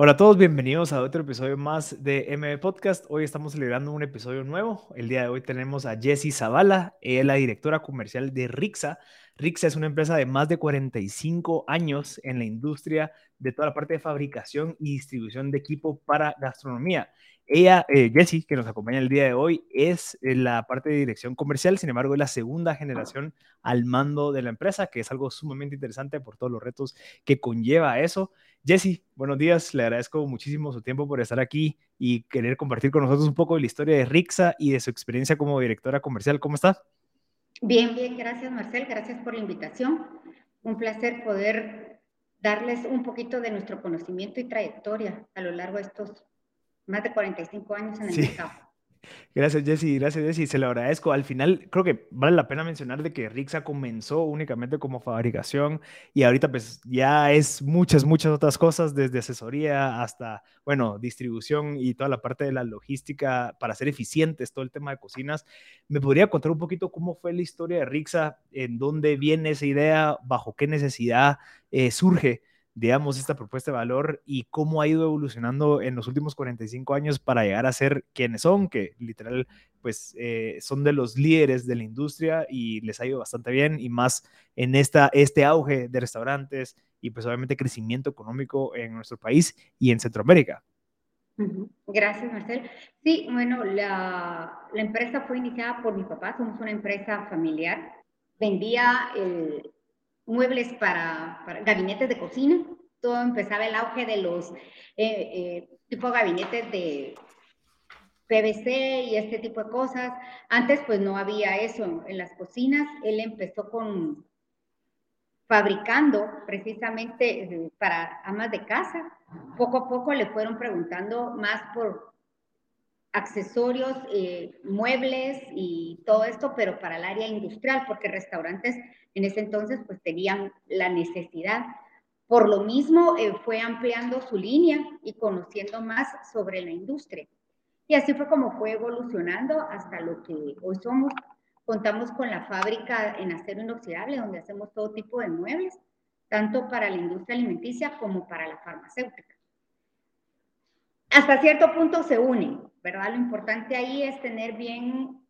Hola a todos, bienvenidos a otro episodio más de MB Podcast. Hoy estamos celebrando un episodio nuevo. El día de hoy tenemos a Jessie Zavala, ella es la directora comercial de Rixa. Rixa es una empresa de más de 45 años en la industria de toda la parte de fabricación y distribución de equipo para gastronomía. Ella, eh, Jessie, que nos acompaña el día de hoy, es en la parte de dirección comercial, sin embargo, es la segunda generación al mando de la empresa, que es algo sumamente interesante por todos los retos que conlleva eso. Jessie, buenos días, le agradezco muchísimo su tiempo por estar aquí y querer compartir con nosotros un poco de la historia de Rixa y de su experiencia como directora comercial. ¿Cómo está? Bien, bien, gracias Marcel, gracias por la invitación. Un placer poder darles un poquito de nuestro conocimiento y trayectoria a lo largo de estos más de 45 años en el mercado. Gracias, Jessy. Gracias, Jessy. Se lo agradezco. Al final, creo que vale la pena mencionar de que Rixa comenzó únicamente como fabricación y ahorita pues ya es muchas, muchas otras cosas, desde asesoría hasta, bueno, distribución y toda la parte de la logística para ser eficientes, todo el tema de cocinas. ¿Me podría contar un poquito cómo fue la historia de Rixa? ¿En dónde viene esa idea? ¿Bajo qué necesidad eh, surge? Digamos, esta propuesta de valor y cómo ha ido evolucionando en los últimos 45 años para llegar a ser quienes son, que literal, pues eh, son de los líderes de la industria y les ha ido bastante bien y más en esta, este auge de restaurantes y pues obviamente crecimiento económico en nuestro país y en Centroamérica. Gracias, Marcel. Sí, bueno, la, la empresa fue iniciada por mi papá, somos una empresa familiar. Vendía el, muebles para, gabinetes de cocina. Todo empezaba el auge de los eh, eh, tipo gabinetes de PVC y este tipo de cosas. Antes pues no había eso en las cocinas. Él empezó con fabricando precisamente eh, para amas de casa. Poco a poco le fueron preguntando más por accesorios, muebles y todo esto, pero para el área industrial, porque restaurantes en ese entonces pues tenían la necesidad. Por lo mismo eh, fue ampliando su línea y conociendo más sobre la industria. Y así fue como fue evolucionando hasta lo que hoy somos. Contamos con la fábrica en acero inoxidable, donde hacemos todo tipo de muebles, tanto para la industria alimenticia como para la farmacéutica. Hasta cierto punto se unen, ¿verdad? Lo importante ahí es tener bien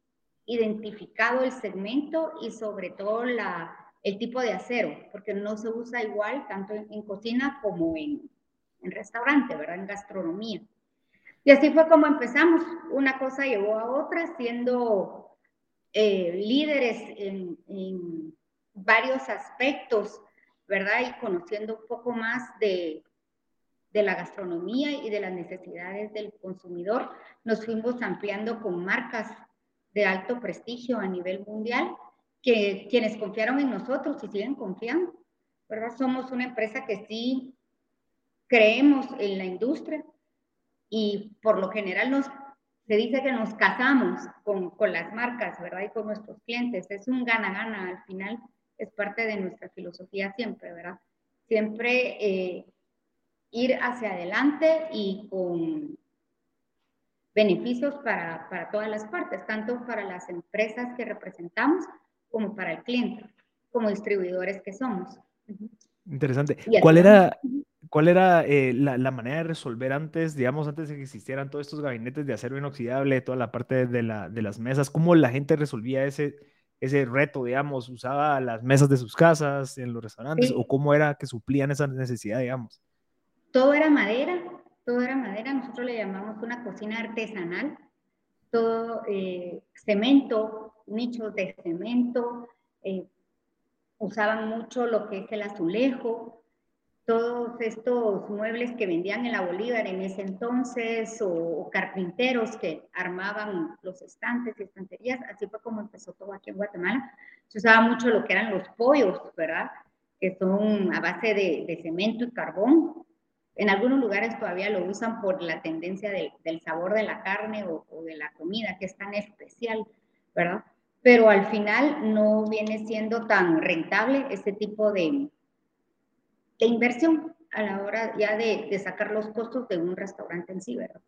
identificado el segmento y sobre todo la, el tipo de acero, porque no se usa igual tanto en, cocina como en, en, restaurante, ¿verdad? En gastronomía. Y así fue como empezamos. Una cosa llevó a otra, siendo eh, líderes en, en, varios aspectos, ¿verdad? Y conociendo un poco más de, de la gastronomía y de las necesidades del consumidor, nos fuimos ampliando con marcas de alto prestigio a nivel mundial, que quienes confiaron en nosotros y siguen confiando, ¿verdad? Somos una empresa que sí creemos en la industria y por lo general nos, se dice que nos casamos con, con las marcas, ¿verdad? Y con nuestros clientes. Es un gana-gana al final, es parte de nuestra filosofía siempre, ¿verdad? Siempre eh, ir hacia adelante y con beneficios para, para todas las partes, tanto para las empresas que representamos como para el cliente, como distribuidores que somos. Interesante. ¿Cuál era, cuál era eh, la, la, manera de resolver antes, digamos, antes de que existieran todos estos gabinetes de acero inoxidable, toda la parte de, la, de las mesas? ¿Cómo la gente resolvía ese, ese reto, digamos? ¿Usaba las mesas de sus casas en los restaurantes o cómo era que suplían esa necesidad, digamos? Todo era madera, todo era madera, nosotros le llamamos una cocina artesanal, todo eh, cemento, nichos de cemento, eh, usaban mucho lo que es el azulejo, todos estos muebles que vendían en la Bolívar en ese entonces, o, carpinteros que armaban los estantes y estanterías, así fue como empezó todo aquí en Guatemala. Se usaba mucho lo que eran los pollos, ¿verdad? Que son a base de, de cemento y carbón, en algunos lugares todavía lo usan por la tendencia del sabor de la carne o, de la comida, que es tan especial, ¿verdad? Pero al final no viene siendo tan rentable ese tipo de, inversión a la hora ya de, sacar los costos de un restaurante en sí, ¿verdad?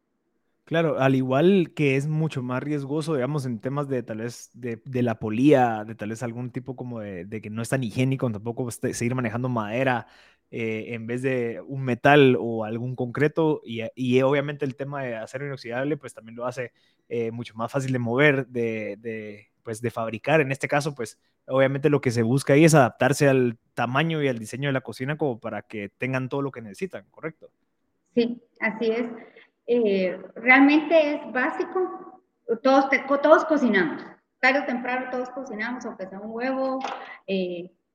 Claro, al igual que es mucho más riesgoso, digamos, en temas de tal vez de, la polía, de tal vez algún tipo como de, de, que no es tan higiénico, tampoco seguir manejando madera, eh, en vez de un metal o algún concreto y, y, obviamente el tema de acero inoxidable pues también lo hace eh, mucho más fácil de mover, de, de, pues de fabricar. En este caso pues obviamente lo que se busca ahí es adaptarse al tamaño y al diseño de la cocina como para que tengan todo lo que necesitan, ¿correcto? Sí, así es. Eh, realmente es básico. Todos, todos cocinamos. Tarde o temprano todos cocinamos, aunque sea un huevo,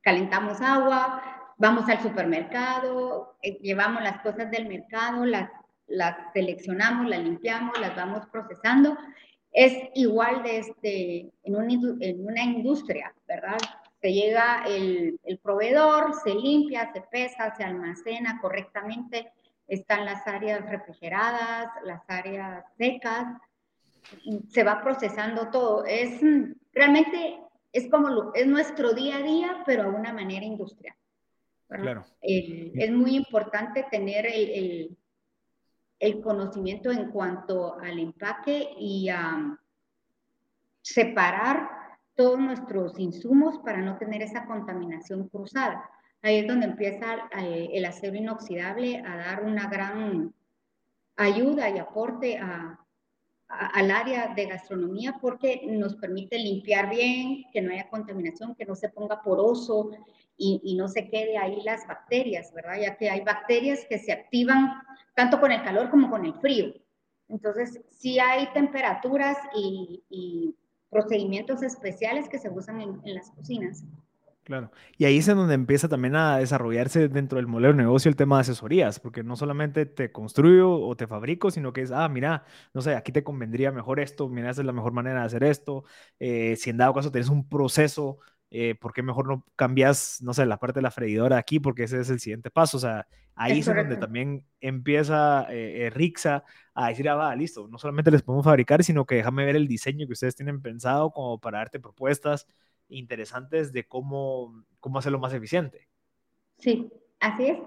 calentamos agua, vamos al supermercado, eh, llevamos las cosas del mercado, las, las seleccionamos, las limpiamos, las vamos procesando. Es igual de este, en, en una industria, ¿verdad? Se llega el, el proveedor, se limpia, se pesa, se almacena correctamente, están las áreas refrigeradas, las áreas secas, se va procesando todo. Es realmente es como es nuestro día a día, pero a una manera industrial. Claro. es muy importante tener el, el, conocimiento en cuanto al empaque y a separar todos nuestros insumos para no tener esa contaminación cruzada. Ahí es donde empieza eh, el acero inoxidable a dar una gran ayuda y aporte a, al área de gastronomía porque nos permite limpiar bien, que no haya contaminación, que no se ponga poroso y, no se quede ahí las bacterias, ¿verdad? Ya que hay bacterias que se activan tanto con el calor como con el frío. Entonces, sí hay temperaturas y, procedimientos especiales que se usan en, en las cocinas. Claro. Y ahí es en donde empieza también a desarrollarse dentro del modelo de negocio el tema de asesorías, porque no solamente te construyo o te fabrico, sino que es, ah, mira, no sé, aquí te convendría mejor esto, mira, esa es la mejor manera de hacer esto. Eh, si en dado caso tienes un proceso, eh, ¿por qué mejor no cambias, no sé, la parte de la freidora aquí? Porque ese es el siguiente paso. O sea, ahí es, donde también empieza eh, Rixa a decir, ah, va, listo, no solamente les podemos fabricar, sino que déjame ver el diseño que ustedes tienen pensado como para darte propuestas interesantes de cómo, cómo hacerlo más eficiente. Sí, así es.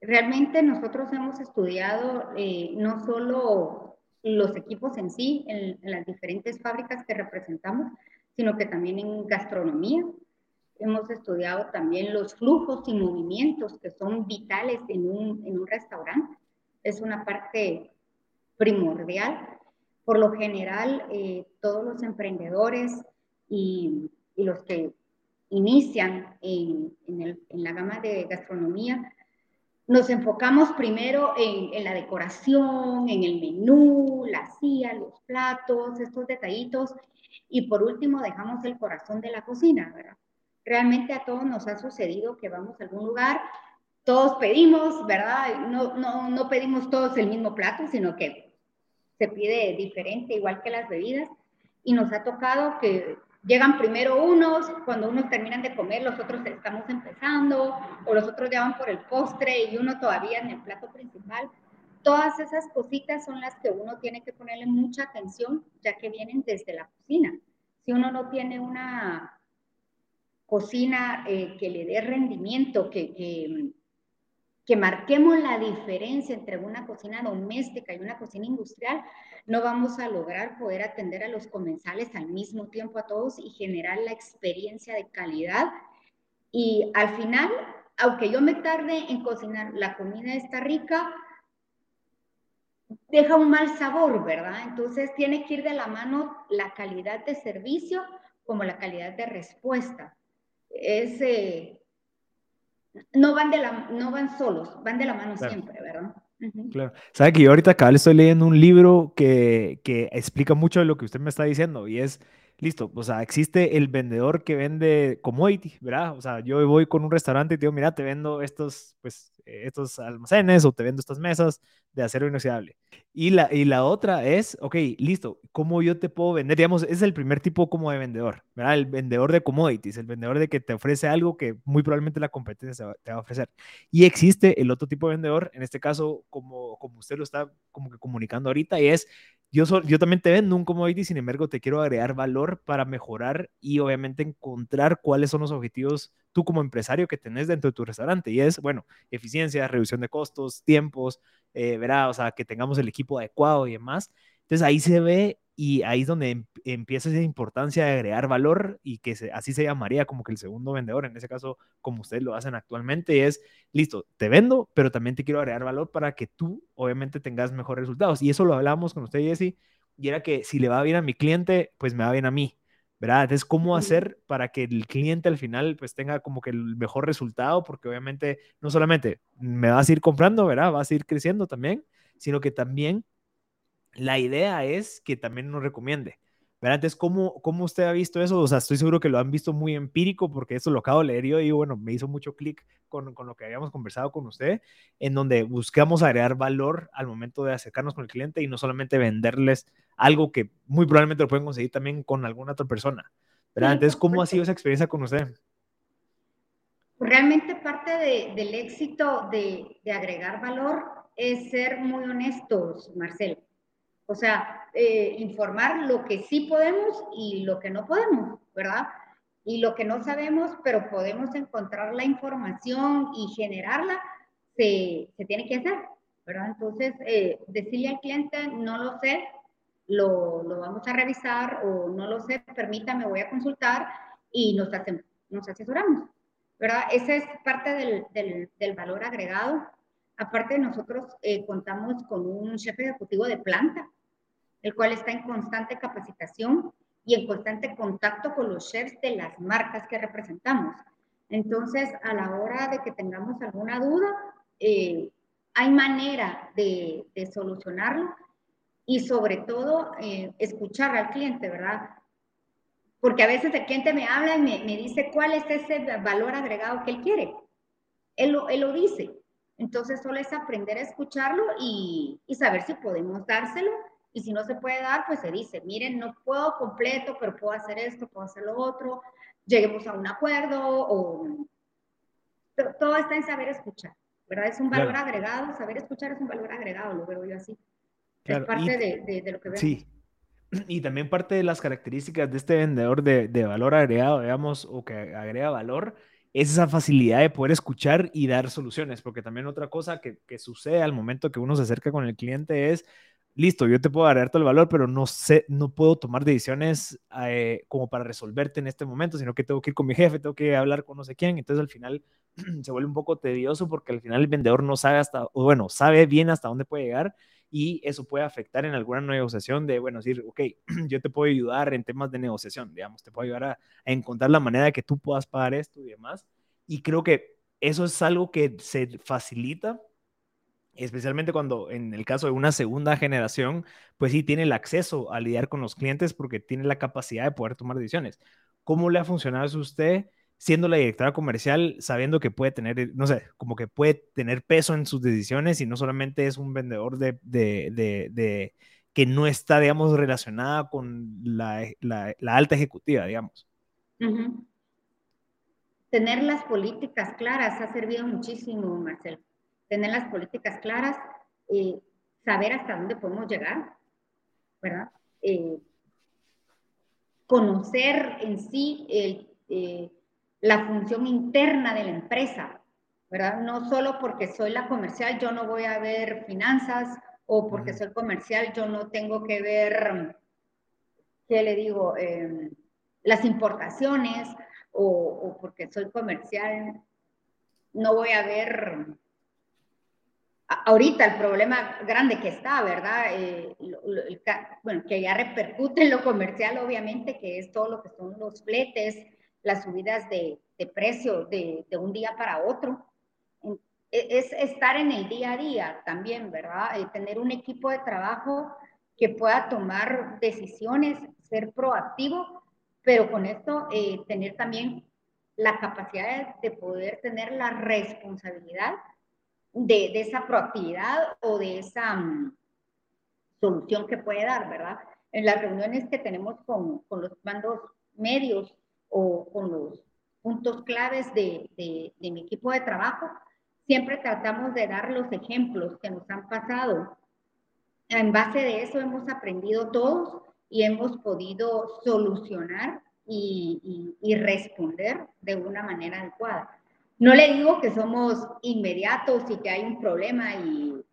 Realmente nosotros hemos estudiado eh, no solo los equipos en sí, en, las diferentes fábricas que representamos, sino que también en gastronomía. Hemos estudiado también los flujos y movimientos que son vitales en un, en un restaurante. Es una parte primordial. Por lo general, eh, todos los emprendedores y los que inician en, la gama de gastronomía, nos enfocamos primero en, la decoración, en el menú, la silla, los platos, estos detallitos, y por último dejamos el corazón de la cocina, ¿verdad? Realmente a todos nos ha sucedido que vamos a algún lugar, todos pedimos, ¿verdad? No, no, no pedimos todos el mismo plato, sino que se pide diferente, igual que las bebidas, y nos ha tocado que Llegan primero unos, cuando unos terminan de comer, los otros estamos empezando, o los otros ya van por el postre y uno todavía en el plato principal. Todas esas cositas son las que uno tiene que ponerle mucha atención, ya que vienen desde la cocina. Si uno no tiene una cocina eh, que le dé rendimiento, que, que, que marquemos la diferencia entre una cocina doméstica y una cocina industrial, no vamos a lograr poder atender a los comensales al mismo tiempo a todos y generar la experiencia de calidad. Y al final, aunque yo me tarde en cocinar, la comida está rica, deja un mal sabor, ¿verdad? Entonces tiene que ir de la mano la calidad de servicio como la calidad de respuesta. Es, eh, no, van de la, no van solos, van de la mano siempre, ¿verdad? Claro. Sabe que yo ahorita acá le estoy leyendo un libro que, que explica mucho de lo que usted me está diciendo y es, listo, o sea, existe el vendedor que vende commodity, ¿verdad? O sea, yo voy con un restaurante y digo, mira, te vendo estos, pues, estos almacenes o te vendo estas mesas de acero inoxidable. Y la, y la otra es, ok, listo, ¿cómo yo te puedo vender? Digamos, es el primer tipo como de vendedor, ¿verdad? El vendedor de commodities, el vendedor de que te ofrece algo que muy probablemente la competencia te va a ofrecer. Y existe el otro tipo de vendedor, en este caso, como, como usted lo está como que comunicando ahorita, y es, yo, yo también te vendo un commodity, sin embargo, te quiero agregar valor para mejorar y obviamente encontrar cuáles son los objetivos tú como empresario que tenés dentro de tu restaurante. Y es, bueno, eficiencia, reducción de costos, tiempos, eh, verá, o sea, que tengamos el equipo adecuado y demás. Entonces ahí se ve y ahí es donde em, empieza esa importancia de agregar valor y que así se llamaría como que el segundo vendedor, en ese caso como ustedes lo hacen actualmente, es, listo, te vendo, pero también te quiero agregar valor para que tú obviamente tengas mejores resultados. Y eso lo hablábamos con usted, Jesse, y era que si le va bien a mi cliente, pues me va bien a mí. ¿verdad? Entonces, ¿cómo hacer para que el cliente al final pues tenga como que el mejor resultado? Porque obviamente no solamente me vas a ir comprando, ¿verdad? Vas a ir creciendo también, sino que también la idea es que también nos recomiende. ¿verdad? Entonces, ¿cómo, ¿cómo usted ha visto eso? O sea, estoy seguro que lo han visto muy empírico porque eso lo acabo de leer yo y bueno, me hizo mucho clic con, con, lo que habíamos conversado con usted, en donde buscamos agregar valor al momento de acercarnos con el cliente y no solamente venderles algo que muy probablemente lo pueden conseguir también con alguna otra persona. ¿verdad? Entonces, ¿cómo ha sido esa experiencia con usted? Realmente parte de, del éxito de, de agregar valor es ser muy honestos, Marcelo. O sea, eh, informar lo que sí podemos y lo que no podemos, ¿verdad? Y lo que no sabemos, pero podemos encontrar la información y generarla, se, tiene que hacer, ¿verdad? Entonces, eh, decirle al cliente, no lo sé, lo, lo, vamos a revisar o no lo sé, permítame, voy a consultar y nos, nos asesoramos, ¿verdad? Esa es parte del, del, del valor agregado. Aparte, nosotros eh, contamos con un jefe ejecutivo de planta, el cual está en constante capacitación y en constante contacto con los chefs de las marcas que representamos. Entonces, a la hora de que tengamos alguna duda, eh, hay manera de, solucionarlo y sobre todo eh, escuchar al cliente, ¿verdad? Porque a veces el cliente me habla y me, dice cuál es ese valor agregado que él quiere. Él lo, dice. Entonces, solo es aprender a escucharlo y saber si podemos dárselo y si no se puede dar, pues se dice, miren, no puedo completo, pero puedo hacer esto, puedo hacer lo otro, lleguemos a un acuerdo o... Todo está en saber escuchar, ¿verdad? Es un valor agregado, saber escuchar es un valor agregado, lo veo yo así. Es parte de, de, lo que veo. Sí, y también parte de las características de este vendedor de, de, valor agregado, digamos, o que agrega valor, es esa facilidad de poder escuchar y dar soluciones, porque también otra cosa que, que sucede al momento que uno se acerca con el cliente es, listo, yo te puedo dar todo el valor, pero no sé, no puedo tomar decisiones eh, como para resolverte en este momento, sino que tengo que ir con mi jefe, tengo que hablar con no sé quién, entonces al final se vuelve un poco tedioso porque al final el vendedor no sabe hasta, bueno, sabe bien hasta dónde puede llegar y eso puede afectar en alguna negociación de, bueno, decir, ok, yo te puedo ayudar en temas de negociación, digamos, te puedo ayudar a, a encontrar la manera de que tú puedas pagar esto y demás. Y creo que eso es algo que se facilita especialmente cuando en el caso de una segunda generación, pues sí tiene el acceso a lidiar con los clientes porque tiene la capacidad de poder tomar decisiones. ¿Cómo le ha funcionado a usted siendo la directora comercial, sabiendo que puede tener, no sé, como que puede tener peso en sus decisiones y no solamente es un vendedor de, de, de, que no está, digamos, relacionada con la, la, alta ejecutiva, digamos? Tener las políticas claras ha servido muchísimo, Marcelo tener las políticas claras, eh, saber hasta dónde podemos llegar, ¿verdad? Eh, conocer en sí eh, la función interna de la empresa, ¿verdad? No solo porque soy la comercial yo no voy a ver finanzas o porque soy comercial yo no tengo que ver, ¿qué le digo? Em, las importaciones o, o porque soy comercial no voy a ver ahorita el problema grande que está, ¿verdad? Eh, bueno, que ya repercute en lo comercial, obviamente, que es todo lo que son los fletes, las subidas de, de precio de, de, un día para otro. E, es estar en el día a día también, ¿verdad? Eh, tener un equipo de trabajo que pueda tomar decisiones, ser proactivo, pero con esto eh, tener también la capacidad de, de poder tener la responsabilidad de, esa proactividad o de esa mm, solución que puede dar, ¿verdad? En las reuniones que tenemos con, con los mandos medios o con los puntos claves de, de, mi equipo de trabajo, siempre tratamos de dar los ejemplos que nos han pasado. En base de eso hemos aprendido todos y hemos podido solucionar y responder de una manera adecuada. No le digo que somos inmediatos y que hay un problema y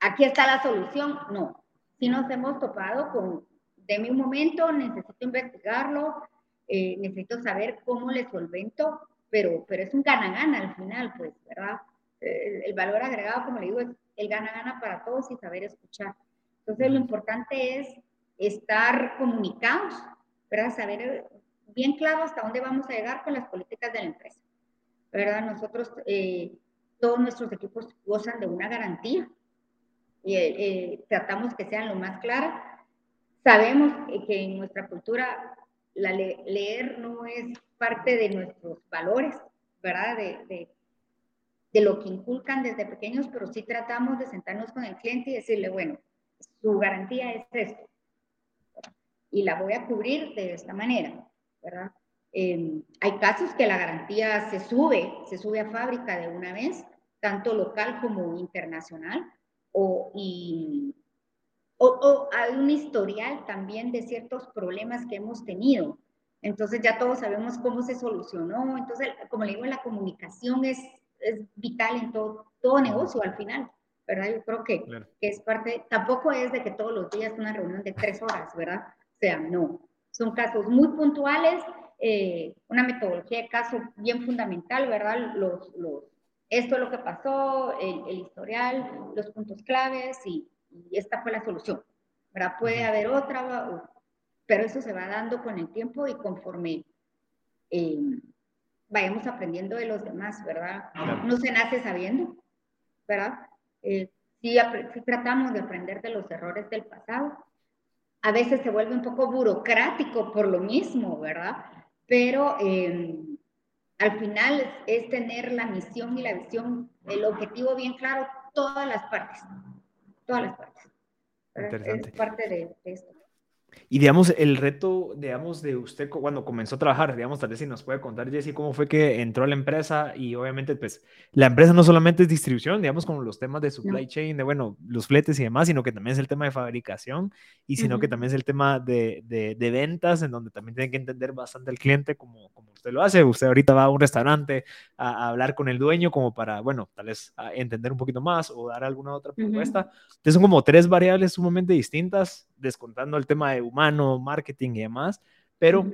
aquí está la solución, no. Sí nos hemos topado con deme un momento, necesito investigarlo, eh, necesito saber cómo le solvento, pero, pero es un gana-gana al final, pues, ¿verdad? Eh, el valor agregado, como le digo, es el gana-gana para todos y saber escuchar. Entonces, lo importante es estar comunicados, ¿verdad? Saber bien claro hasta dónde vamos a llegar con las políticas de la empresa, ¿verdad? Nosotros, eh, todos nuestros equipos gozan de una garantía y eh, tratamos que sean lo más claras. Sabemos que en nuestra cultura la leer no es parte de nuestros valores, ¿verdad? De, de, de, lo que inculcan desde pequeños, pero sí tratamos de sentarnos con el cliente y decirle, bueno, su garantía es esto, y la voy a cubrir de esta manera, ¿verdad? Em, hay casos que la garantía se sube, se sube a fábrica de una vez, tanto local como internacional, o, y, o, o hay un historial también de ciertos problemas que hemos tenido. Entonces ya todos sabemos cómo se solucionó. Entonces, como le digo, la comunicación es, es vital en todo, todo negocio al final. ¿verdad? Yo creo que, que, es parte, tampoco es de que todos los días una reunión de tres horas, ¿verdad? O sea, no. Son casos muy puntuales, eh, una metodología de caso bien fundamental, ¿verdad? Los, los, esto es lo que pasó, el, el historial, los puntos claves y, y, esta fue la solución, ¿verdad? Puede haber otra, pero eso se va dando con el tiempo y conforme eh, vayamos aprendiendo de los demás, ¿verdad? No se nace sabiendo, ¿verdad? Eh, sí, tratamos de aprender de los errores del pasado. A veces se vuelve un poco burocrático por lo mismo, ¿verdad? Pero em, al final es, tener la misión y la visión, el objetivo bien claro, todas las partes, todas las partes. Es parte de esto. Y digamos, el reto, digamos, de usted cuando comenzó a trabajar, digamos, tal vez si nos puede contar, Jesse, cómo fue que entró a la empresa y obviamente, pues, la empresa no solamente es distribución, digamos, como los temas de supply chain, de, bueno, los fletes y demás, sino que también es el tema de fabricación y sino que también es el tema de, de, de, ventas, en donde también tiene que entender bastante al cliente como, como usted lo hace. Usted ahorita va a un restaurante a, hablar con el dueño como para, bueno, tal vez entender un poquito más o dar alguna otra propuesta. Entonces, son como tres variables sumamente distintas, descontando el tema de humano, marketing y demás, pero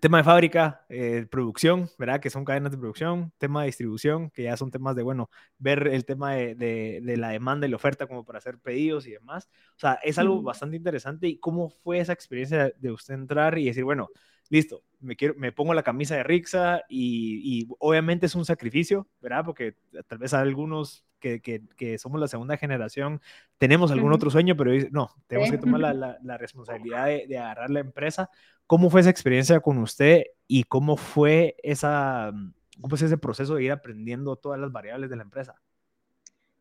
tema de fábrica, eh, producción, ¿verdad? Que son cadenas de producción, tema de distribución, que ya son temas de, bueno, ver el tema de, de, la demanda y la oferta como para hacer pedidos y demás. O sea, es algo bastante interesante. ¿Y cómo fue esa experiencia de usted entrar y decir, bueno, listo, me, quiero, me pongo la camisa de Rixa y, y obviamente es un sacrificio, ¿verdad? Porque tal vez algunos que, que, que, somos la segunda generación tenemos algún otro sueño, pero no, tenemos que tomar la, la, responsabilidad de, de, agarrar la empresa. ¿Cómo fue esa experiencia con usted y cómo fue, esa, cómo fue ese proceso de ir aprendiendo todas las variables de la empresa?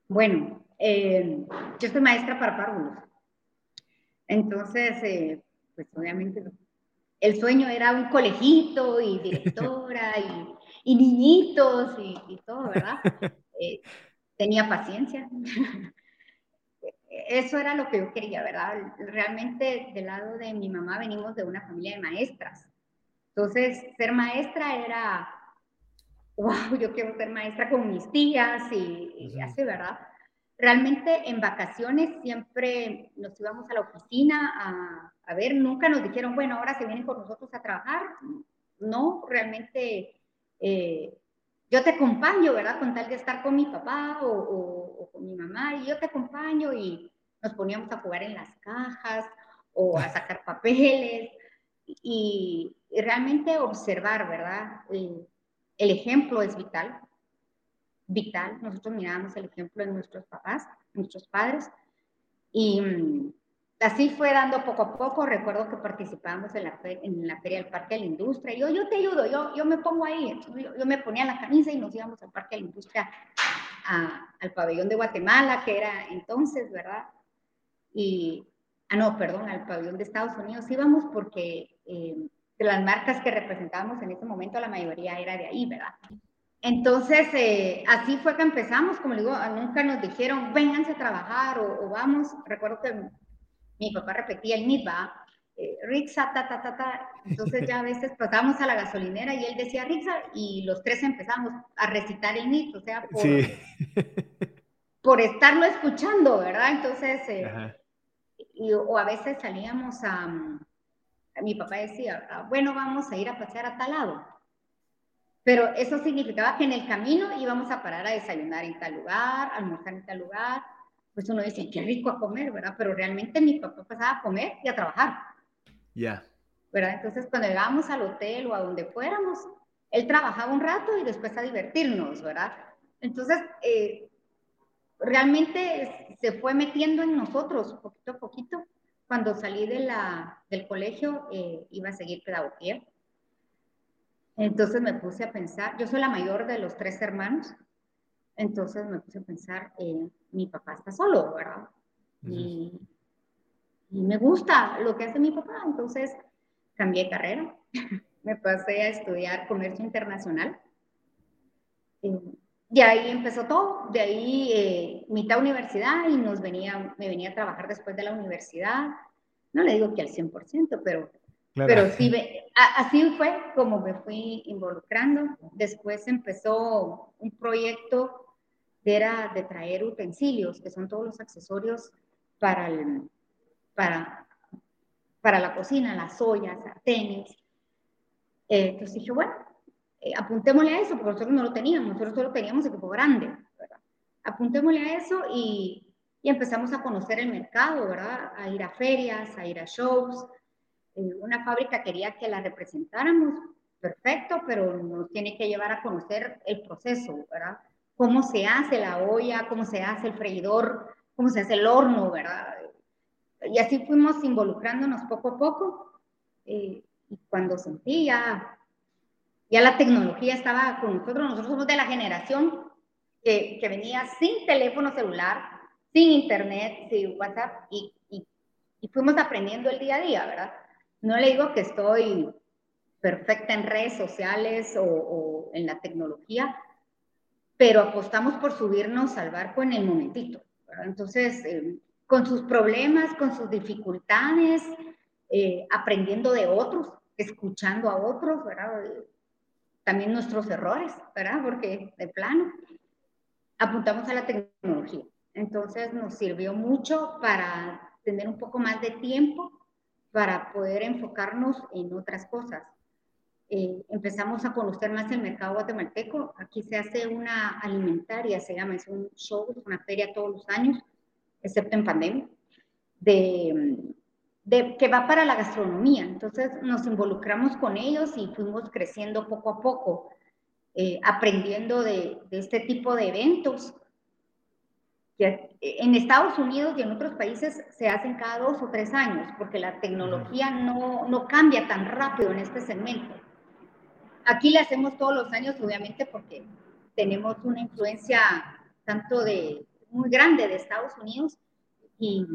Bueno, eh, yo soy maestra para párvulos. Entonces, eh, pues obviamente el sueño era un colegito y directora y, y niñitos y, y, todo, ¿verdad? Eh, tenía paciencia. Eso era lo que yo quería, ¿verdad? Realmente del lado de mi mamá venimos de una familia de maestras. Entonces, ser maestra era, wow, yo quiero ser maestra con mis tías y, y así, ¿verdad? Realmente en vacaciones siempre nos íbamos a la oficina a, a ver, nunca nos dijeron, bueno, ahora se vienen con nosotros a trabajar. No, realmente eh, yo te acompaño, ¿verdad? Con tal de estar con mi papá o, con mi mamá, y yo te acompaño y nos poníamos a jugar en las cajas o a sacar papeles y, realmente observar, ¿verdad? El, el, ejemplo es vital, vital. Nosotros mirábamos el ejemplo de nuestros papás, nuestros padres, y así fue dando poco a poco. Recuerdo que participábamos en la, en la Feria del Parque de la Industria. Yo, yo te ayudo, yo, yo me pongo ahí. Yo, yo me ponía la camisa y nos íbamos al Parque de la Industria, a, al pabellón de Guatemala, que era entonces, ¿verdad? Y, ah, no, perdón, al pabellón de Estados Unidos íbamos porque eh, de las marcas que representábamos en ese momento, la mayoría era de ahí, ¿verdad? Entonces, eh, así fue que empezamos, como digo, nunca nos dijeron, vénganse a trabajar o, o vamos. Recuerdo que mi papá repetía el MIT, va, eh, Rixa, ta, ta, ta, ta. Entonces ya a veces pasábamos a la gasolinera y él decía Rixa y los tres empezamos a recitar el MIT, o sea, por, por estarlo escuchando, ¿verdad? Entonces, eh, o a veces salíamos a, a, mi papá decía, ah, bueno, vamos a ir a pasear a tal lado. Pero eso significaba que en el camino íbamos a parar a desayunar en tal lugar, almorzar en tal lugar. Pues uno dice, qué rico a comer, ¿verdad? Pero realmente mi papá pasaba a comer y a trabajar. Ya. ¿Verdad? Entonces, cuando llegábamos al hotel o a donde fuéramos, él trabajaba un rato y después a divertirnos, ¿verdad? Entonces, eh, realmente se fue metiendo en nosotros poquito a poquito. Cuando salí de la, del colegio, eh, iba a seguir pedagogía. Entonces me puse a pensar, yo soy la mayor de los tres hermanos, entonces me puse a pensar, eh, mi papá está solo, ¿verdad? y, y, me gusta lo que hace mi papá, entonces cambié carrera, me pasé a estudiar comercio internacional. Eh, de ahí empezó todo, de ahí eh, mitad universidad y nos venía, me venía a trabajar después de la universidad. No le digo que al 100%, pero, pero sí, así fue como me fui involucrando. Después empezó un proyecto era de traer utensilios, que son todos los accesorios para, el, para, para la cocina, las ollas, sartenes. Eh, entonces dije, bueno, eh, apuntémosle a eso, porque nosotros no lo teníamos, nosotros solo teníamos equipo grande, ¿verdad? Apuntémosle a eso y, y, empezamos a conocer el mercado, ¿verdad? A ir a ferias, a ir a shows. Eh, una fábrica quería que la representáramos, perfecto, pero nos tiene que llevar a conocer el proceso, ¿verdad? Cómo se hace la olla, cómo se hace el freidor, cómo se hace el horno, ¿verdad? Y así fuimos involucrándonos poco a poco. Eh, y cuando sentía ya la tecnología estaba con nosotros, nosotros somos de la generación que, que venía sin teléfono celular, sin internet, sin WhatsApp, y, y, y, fuimos aprendiendo el día a día, ¿verdad? No le digo que estoy perfecta en redes sociales o, o en la tecnología, pero apostamos por subirnos al barco en el momentito, ¿verdad? Entonces, eh, con sus problemas, con sus dificultades, eh, aprendiendo de otros, escuchando a otros, ¿verdad? también nuestros errores, ¿verdad? Porque de plano apuntamos a la tecnología. Entonces nos sirvió mucho para tener un poco más de tiempo para poder enfocarnos en otras cosas. Eh, empezamos a conocer más el mercado guatemalteco. Aquí se hace una alimentaria, se llama, es un show, es una feria todos los años, excepto en pandemia, de que va para la gastronomía. Entonces nos involucramos con ellos y fuimos creciendo poco a poco, eh, aprendiendo de, este tipo de eventos. Que en Estados Unidos y en otros países se hacen cada dos o tres años, porque la tecnología no, no cambia tan rápido en este segmento. Aquí le hacemos todos los años, obviamente, porque tenemos una influencia tanto de muy grande de Estados Unidos y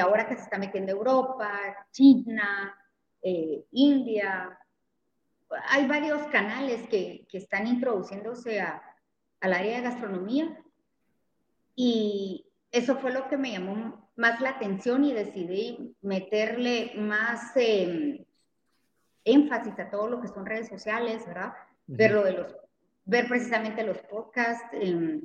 ahora que se está metiendo Europa, China, eh, India, hay varios canales que, que están introduciéndose a, al área de gastronomía y eso fue lo que me llamó más la atención y decidí meterle más eh, énfasis a todo lo que son redes sociales, ¿verdad? Ver lo de los, ver precisamente los podcasts, eh,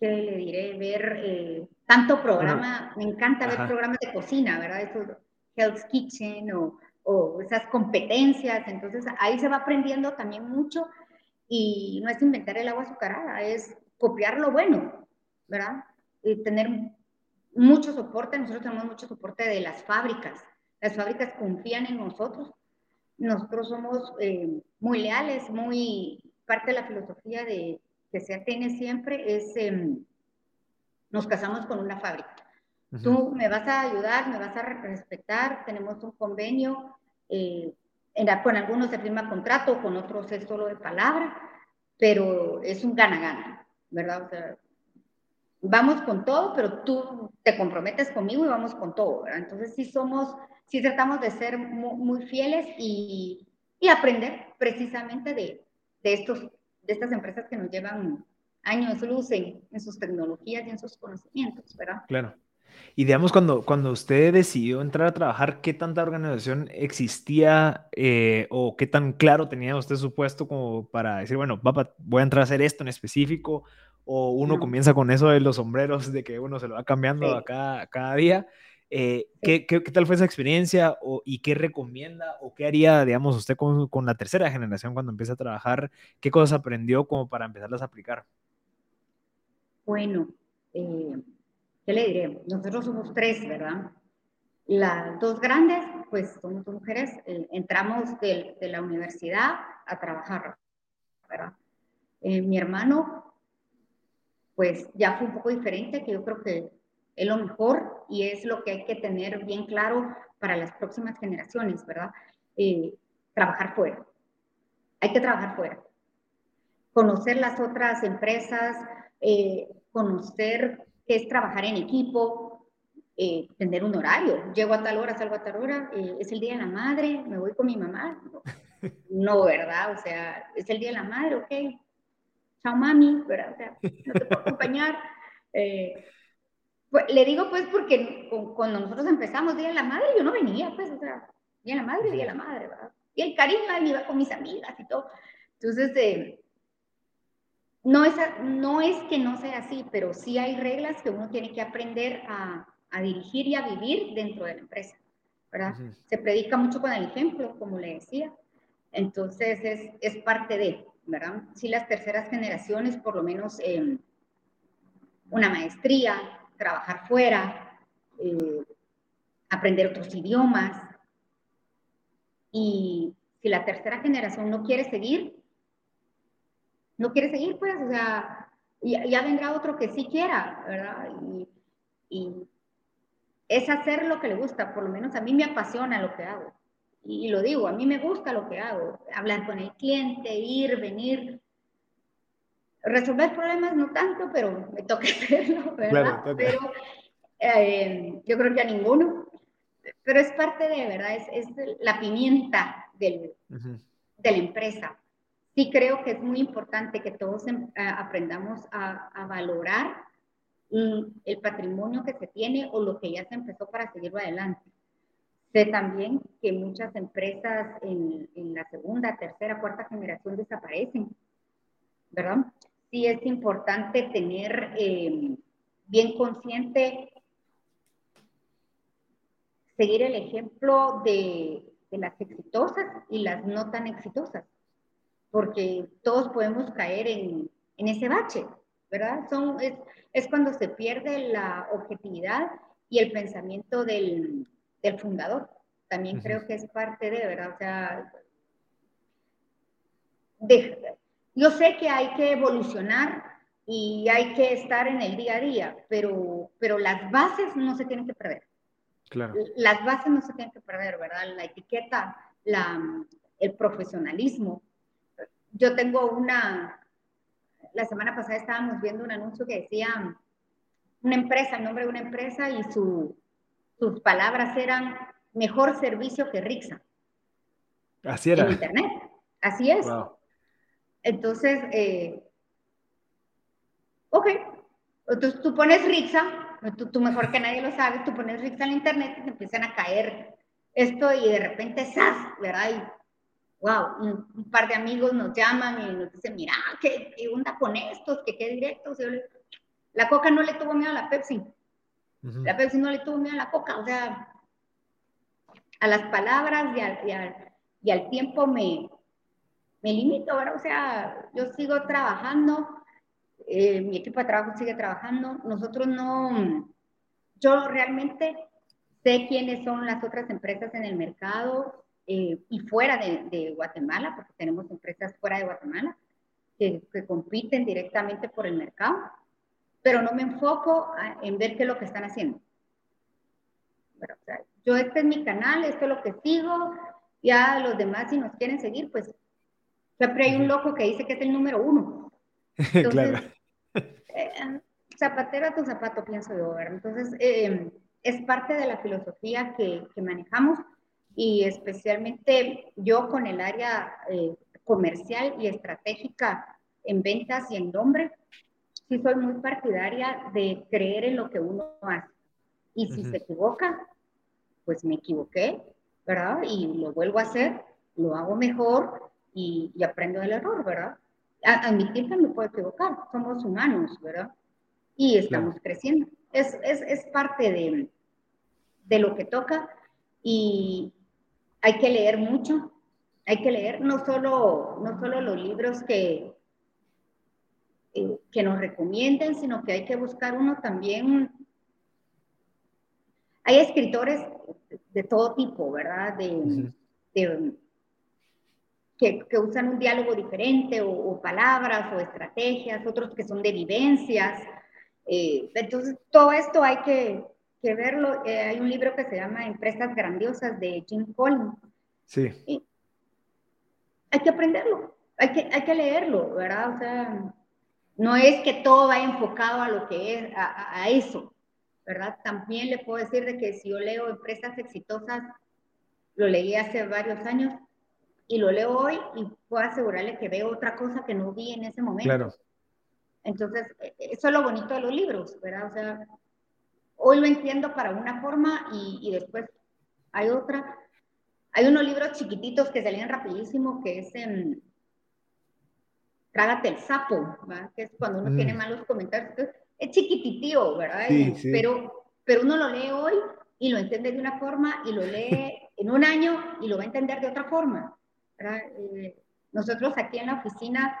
¿qué le diré? Ver eh, tanto programa, me encanta ver programas de cocina, ¿verdad? Esos Hell's Kitchen o, o, esas competencias, entonces ahí se va aprendiendo también mucho y no es inventar el agua azucarada, es copiar lo bueno, ¿verdad? Y tener mucho soporte, nosotros tenemos mucho soporte de las fábricas, las fábricas confían en nosotros, nosotros somos eh, muy leales, muy parte de la filosofía de que se tiene siempre es... Eh, nos casamos con una fábrica. Tú me vas a ayudar, me vas a respetar, tenemos un convenio, eh, con algunos se firma contrato, con otros es solo de palabra, pero es un gana-gana, ¿verdad? O sea, vamos con todo, pero tú te comprometes conmigo y vamos con todo, ¿verdad? Entonces sí somos, sí tratamos de ser muy, fieles y, y, aprender precisamente de, de, estos, de estas empresas que nos llevan años luz en, sus tecnologías y en sus conocimientos, ¿verdad? Claro. Y digamos, cuando, cuando usted decidió entrar a trabajar, ¿qué tanta organización existía eh, o qué tan claro tenía usted su puesto como para decir, bueno, voy a entrar a hacer esto en específico? ¿O uno comienza con eso de los sombreros, de que uno se lo va cambiando a cada, cada día? Eh, ¿qué, qué, tal fue esa experiencia o, y qué recomienda o qué haría, digamos, usted con, con, la tercera generación cuando empieza a trabajar? ¿Qué cosas aprendió como para empezarlas a aplicar? Bueno, eh, ¿qué le diré? Nosotros somos tres, ¿verdad? Las dos grandes, pues somos dos mujeres, eh, entramos de, de, la universidad a trabajar, ¿verdad? Eh, mi hermano, pues ya fue un poco diferente, que yo creo que es lo mejor y es lo que hay que tener bien claro para las próximas generaciones, ¿verdad? Eh, trabajar fuera. Hay que trabajar fuera. Conocer las otras empresas, eh, conocer qué es trabajar en equipo, eh, tener un horario. Llego a tal hora, salgo a tal hora, es el día de la madre, me voy con mi mamá. No, no, ¿verdad? O sea, es el día de la madre, ok. Chao, mami, ¿verdad? O sea, no te puedo acompañar. Pues, le digo, pues, porque cuando nosotros empezamos Día de la Madre, yo no venía, pues, o sea, Día de la Madre, Día de la Madre, ¿verdad? Y el cariño, iba con mis amigas y todo. Entonces, eh, no es, no es que no sea así, pero sí hay reglas que uno tiene que aprender a, a dirigir y a vivir dentro de la empresa, ¿verdad? Se predica mucho con el ejemplo, como le decía. Entonces es, es parte de, ¿verdad? Sí, las terceras generaciones, por lo menos eh, una maestría, trabajar fuera, eh, aprender otros idiomas. Y si la tercera generación no quiere seguir, no quiere seguir, pues, o sea, ya, vendrá otro que sí quiera, ¿verdad? Y, y, es hacer lo que le gusta, por lo menos a mí me apasiona lo que hago. Y, lo digo, a mí me gusta lo que hago, hablar con el cliente, ir, venir, resolver problemas no tanto, pero me toca hacerlo, ¿verdad? Pero eh, yo creo que a ninguno. Pero es parte de, ¿verdad? Es, es la pimienta del, de la empresa sí creo que es muy importante que todos em, aprendamos a, valorar mm, el patrimonio que se tiene o lo que ya se empezó para seguirlo adelante. Sé también que muchas empresas en, la segunda, tercera, cuarta generación desaparecen, ¿verdad? Sí es importante tener em, bien consciente, seguir el ejemplo de las exitosas y las no tan exitosas porque todos podemos caer en, en ese bache, ¿verdad? Son, es, es, cuando se pierde la objetividad y el pensamiento del, del fundador. También creo que es parte de, ¿verdad? O sea, yo sé que hay que evolucionar y hay que estar en el día a día, pero, pero las bases no se tienen que perder. Claro. Las bases no se tienen que perder, ¿verdad? La etiqueta, la, el profesionalismo, yo tengo una, la semana pasada estábamos viendo un anuncio que decía una empresa, el nombre de una empresa y su, sus palabras eran mejor servicio que Rixa. Así era. En Internet. Así es. Entonces, eh, ok, entonces tú pones Rixa, tú, tú, mejor que nadie lo sabes, tú pones Rixa en Internet y te empiezan a caer esto y de repente, ¡zas! ¿verdad? wow, un, par de amigos nos llaman y nos dicen, mira, ¿qué, qué onda con estos? ¿Qué, qué directos? la coca no le tuvo miedo a la Pepsi. La Pepsi no le tuvo miedo a la coca. O sea, a las palabras y al, y al, tiempo me, me limito, ¿verdad? O sea, yo sigo trabajando, eh, mi equipo de trabajo sigue trabajando. Nosotros no, yo realmente sé quiénes son las otras empresas en el mercado, eh, y fuera de, Guatemala, porque tenemos empresas fuera de Guatemala que, compiten directamente por el mercado, pero no me enfoco en ver qué es lo que están haciendo. yo este es mi canal, esto es lo que sigo, ya los demás si nos quieren seguir, pues siempre hay un loco que dice que es el número uno. Entonces, eh, zapatero a tu zapato, pienso yo, ¿verdad? Entonces, eh, es parte de la filosofía que, que manejamos y especialmente yo con el área eh, comercial y estratégica en ventas y en nombre, sí soy muy partidaria de creer en lo que uno hace. Y si se equivoca, pues me equivoqué, ¿verdad? Y lo vuelvo a hacer, lo hago mejor y, aprendo del error, ¿verdad? admitir que me puedo equivocar, somos humanos, ¿verdad? Y estamos creciendo. Es, es, es parte de, de lo que toca y hay que leer mucho, hay que leer no solo, no solo los libros que, eh, que nos recomienden, sino que hay que buscar uno también. Hay escritores de todo tipo, ¿verdad? De, que, que, usan un diálogo diferente o, palabras o estrategias, otros que son de vivencias. Eh, entonces, todo esto hay que, que verlo. Eh, hay un libro que se llama Empresas Grandiosas de Jim Collins. Sí. hay que aprenderlo, hay que, hay que leerlo, ¿verdad? O sea, no es que todo va enfocado a lo que es, a, a eso, ¿verdad? También le puedo decir de que si yo leo Empresas Exitosas, lo leí hace varios años y lo leo hoy y puedo asegurarle que veo otra cosa que no vi en ese momento. Claro. Entonces, e, e, eso es lo bonito de los libros, ¿verdad? O sea, hoy lo entiendo para una forma y, y después hay otra. Hay unos libros chiquititos que se leen rapidísimo, que es en Trágate el sapo, ¿verdad? que es cuando uno tiene mm. malos comentarios. Es chiquititío, ¿verdad? Sí, sí. Pero, pero uno lo lee hoy y lo entiende de una forma y lo lee en un año y lo va a entender de otra forma. Eh, nosotros aquí en la oficina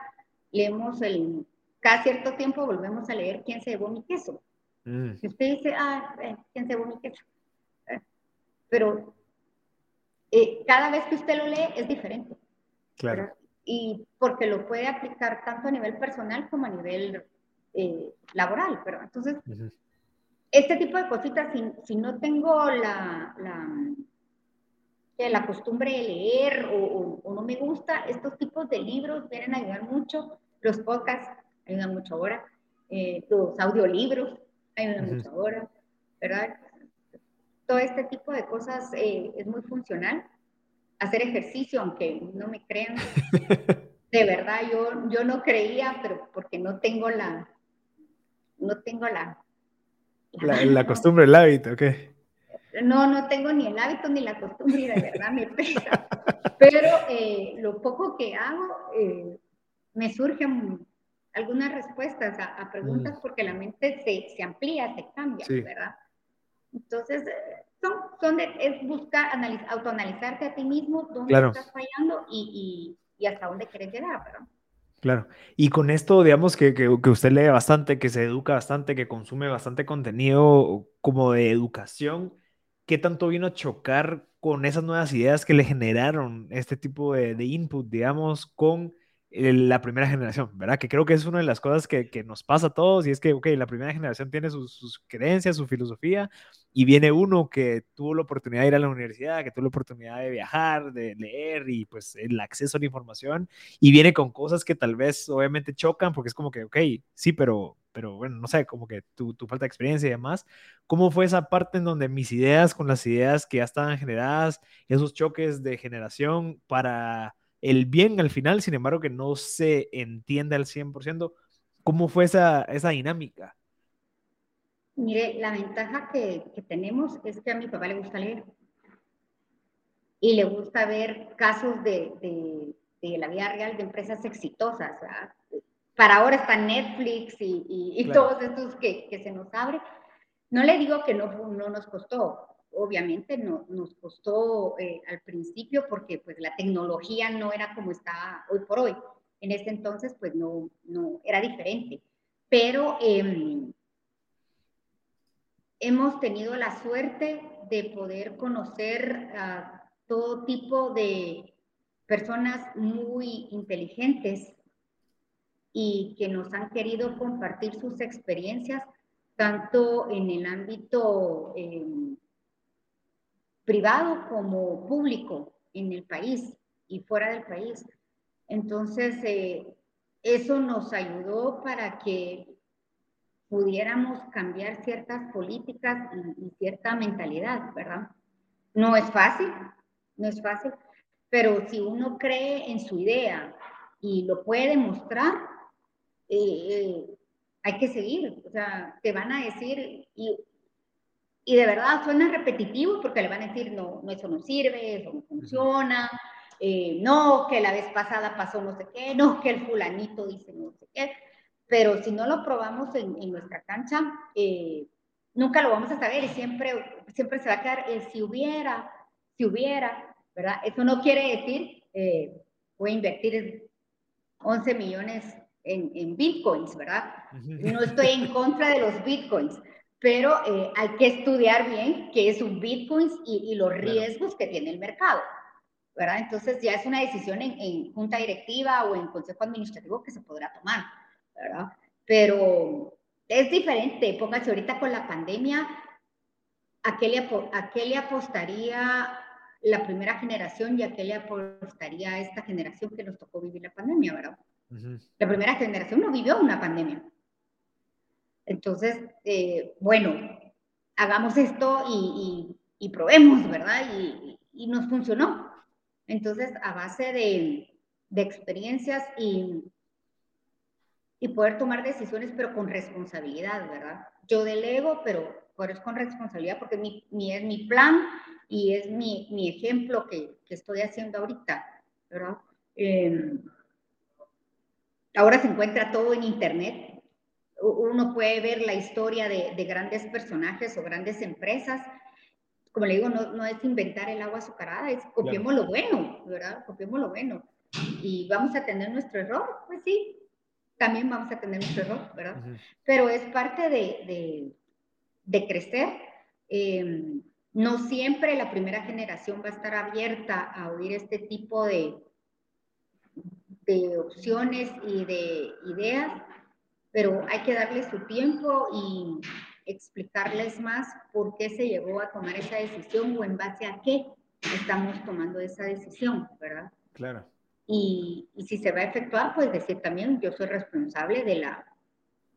leemos el, cada cierto tiempo volvemos a leer quién se llevó mi queso. Mm. Y usted dice, ah, eh, quién se llevó mi queso. Eh, pero cada vez que usted lo lee es diferente. Claro. Y porque lo puede aplicar tanto a nivel personal como a nivel laboral. Pero entonces, este tipo de cositas, si, si no tengo la, la que la costumbre de leer o, no me gusta, estos tipos de libros vienen a ayudar mucho, los podcasts ayudan mucho ahora, eh, los audiolibros ayudan mucho ahora, ¿verdad? Todo este tipo de cosas eh, es muy funcional. Hacer ejercicio, aunque no me crean, de verdad yo, yo no creía, pero porque no tengo la, no tengo la... La, la costumbre, el hábito, ¿ok? No, no tengo ni el hábito ni la costumbre de verdad me pesa. Pero eh, lo poco que hago, eh, me surgen algunas respuestas a, preguntas mm. porque la mente se, se amplía, se cambia, ¿verdad? Entonces, eh, son, son de, es buscar, autoanalizarte a ti mismo, dónde estás fallando y, y, y, hasta dónde quieres llegar, ¿verdad? Claro. Y con esto, digamos que, que, que, usted lee bastante, que se educa bastante, que consume bastante contenido como de educación, qué tanto vino a chocar con esas nuevas ideas que le generaron este tipo de, de input, digamos, con la primera generación, ¿verdad? Que creo que es una de las cosas que, nos pasa a todos y es que, ok, la primera generación tiene sus, creencias, su filosofía y viene uno que tuvo la oportunidad de ir a la universidad, que tuvo la oportunidad de viajar, de leer y pues el acceso a la información y viene con cosas que tal vez obviamente chocan porque es como que, ok, sí, pero, pero bueno, no sé, como que tu falta de experiencia y demás. ¿Cómo fue esa parte en donde mis ideas con las ideas que ya estaban generadas, esos choques de generación para el bien al final, sin embargo, que no se entiende al 100%. ¿Cómo fue esa, esa dinámica? Mire, la ventaja que, que, tenemos es que a mi papá le gusta leer y le gusta ver casos de, de, de la vida real de empresas exitosas. ¿verdad? Para ahora está Netflix y, y, y todos estos que, que, se nos abre. No le digo que no, no nos costó, obviamente no, nos costó eh, al principio porque pues la tecnología no era como está hoy por hoy. En ese entonces pues no, no era diferente. Pero eh, hemos tenido la suerte de poder conocer a todo tipo de personas muy inteligentes y que nos han querido compartir sus experiencias tanto en el ámbito eh, privado como público en el país y fuera del país. Entonces, eh, eso nos ayudó para que pudiéramos cambiar ciertas políticas y, cierta mentalidad, ¿verdad? No es fácil, no es fácil, pero si uno cree en su idea y lo puede demostrar, eh, eh, hay que seguir. O sea, te van a decir, y de verdad suena repetitivo porque le van a decir, no, no eso no sirve, eso no funciona, eh, no, que la vez pasada pasó no sé qué, no, que el fulanito dice no sé qué. Pero si no lo probamos en, en nuestra cancha, eh, nunca lo vamos a saber y siempre siempre se va a quedar el si hubiera, si hubiera, ¿verdad? Eso no quiere decir, eh, voy a invertir 11 millones en, en, bitcoins, ¿verdad? No estoy en contra de los bitcoins, pero eh, hay que estudiar bien qué es un bitcoin y, y los riesgos que tiene el mercado. ¿verdad? Entonces ya es una decisión en, en, junta directiva o en consejo administrativo que se podrá tomar, ¿verdad? Pero es diferente, póngase ahorita con la pandemia, ¿a qué le, a qué le apostaría la primera generación y a qué le apostaría esta generación que nos tocó vivir la pandemia, ¿verdad? La primera generación no vivió una pandemia. Entonces, eh, bueno, hagamos esto y, probemos, ¿verdad? Y, nos funcionó. Entonces, a base de, experiencias y, poder tomar decisiones, pero con responsabilidad, ¿verdad? Yo delego, pero, pero es con responsabilidad porque mi, es mi plan y es mi, mi ejemplo que, que, estoy haciendo ahorita, ¿verdad? Eh, ahora se encuentra todo en Internet. Uno puede ver la historia de, de grandes personajes o grandes empresas como le digo, no, no, es inventar el agua azucarada, es copiemos claro. lo bueno, ¿verdad? Copiemos lo bueno. Y vamos a tener nuestro error, pues sí, también vamos a tener nuestro error, ¿verdad? Uh -huh. Pero es parte de, de, de crecer. Eh, no siempre la primera generación va a estar abierta a oír este tipo de, de opciones y de ideas, pero hay que darle su tiempo y explicarles más por qué se llegó a tomar esa decisión o en base a qué estamos tomando esa decisión, ¿verdad? Claro. Y, y si se va a efectuar, pues decir también, yo soy responsable de la,